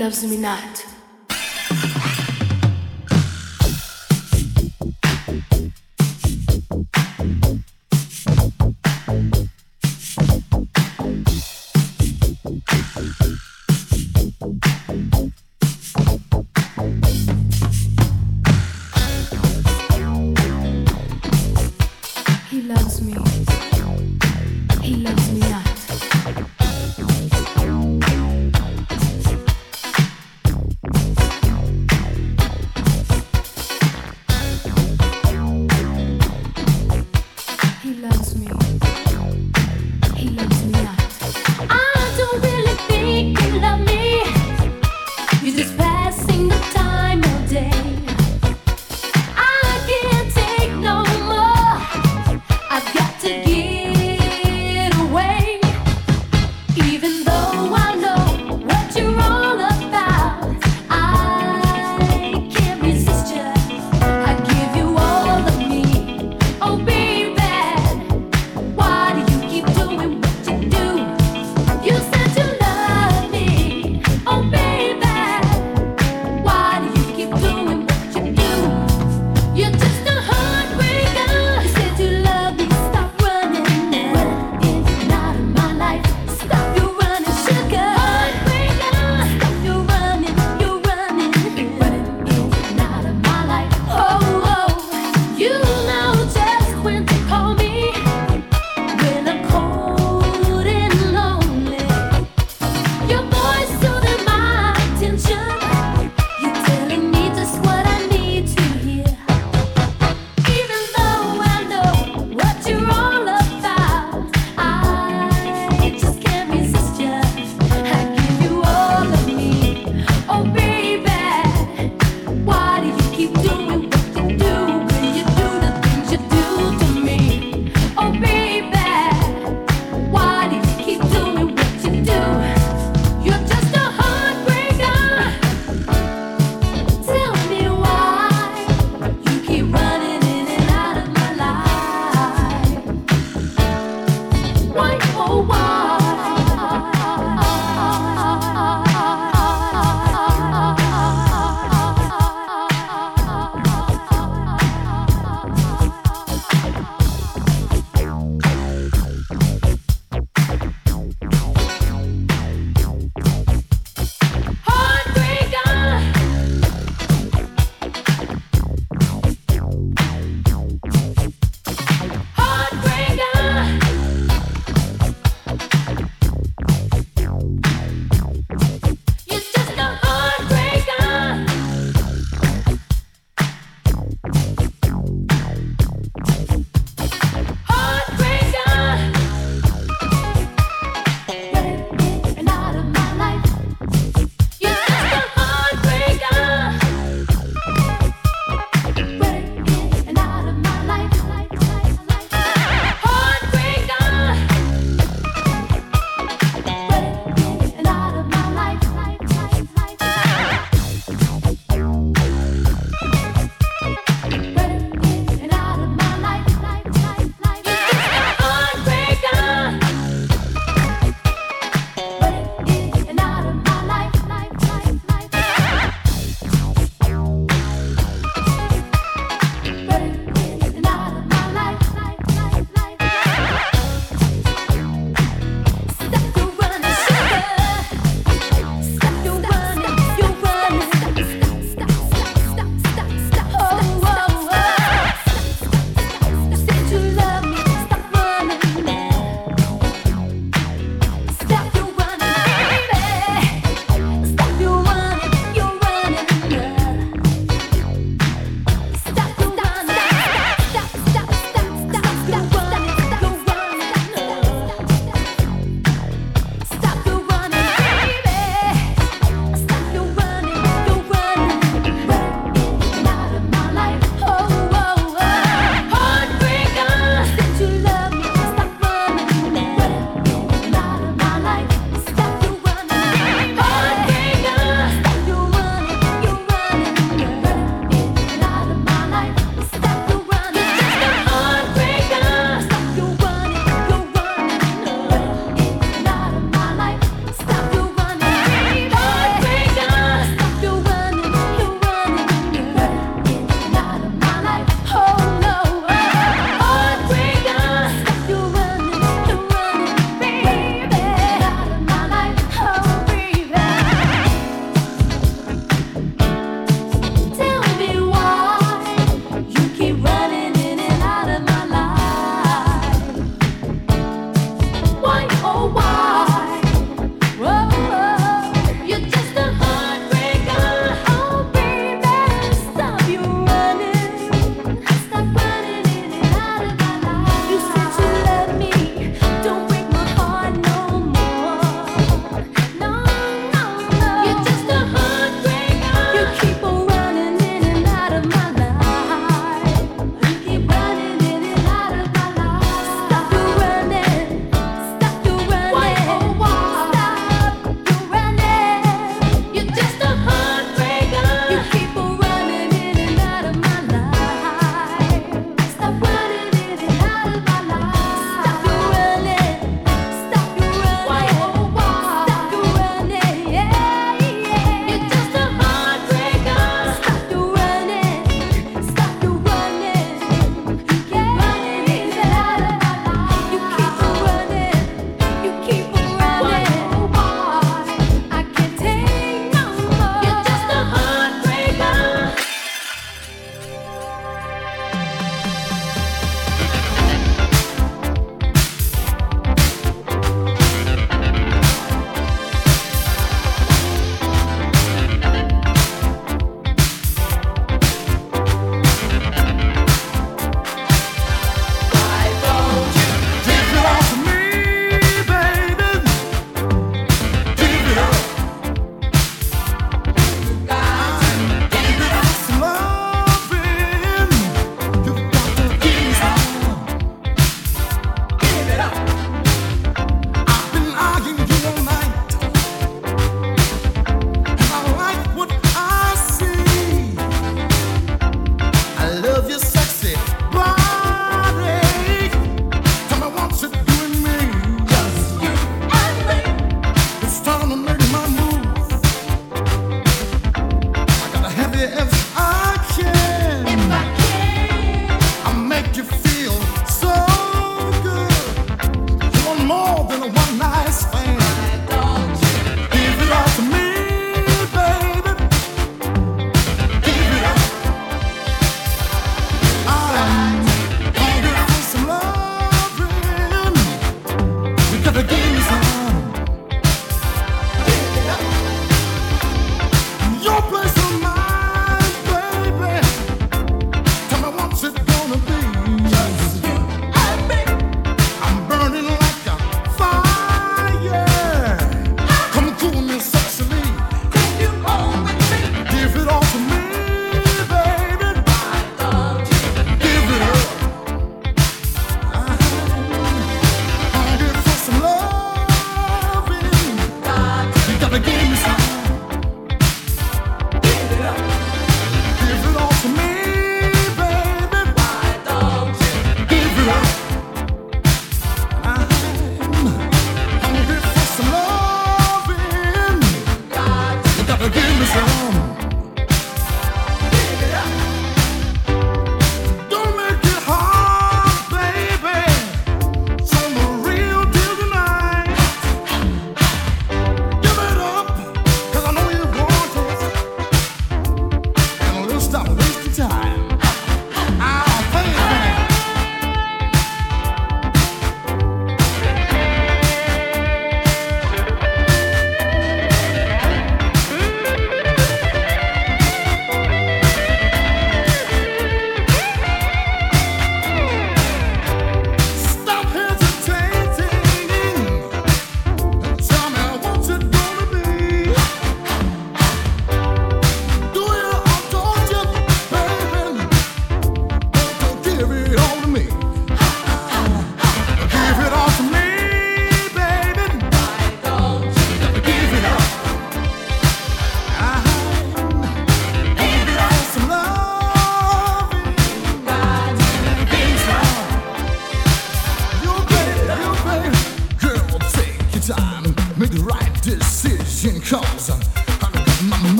Loves me not.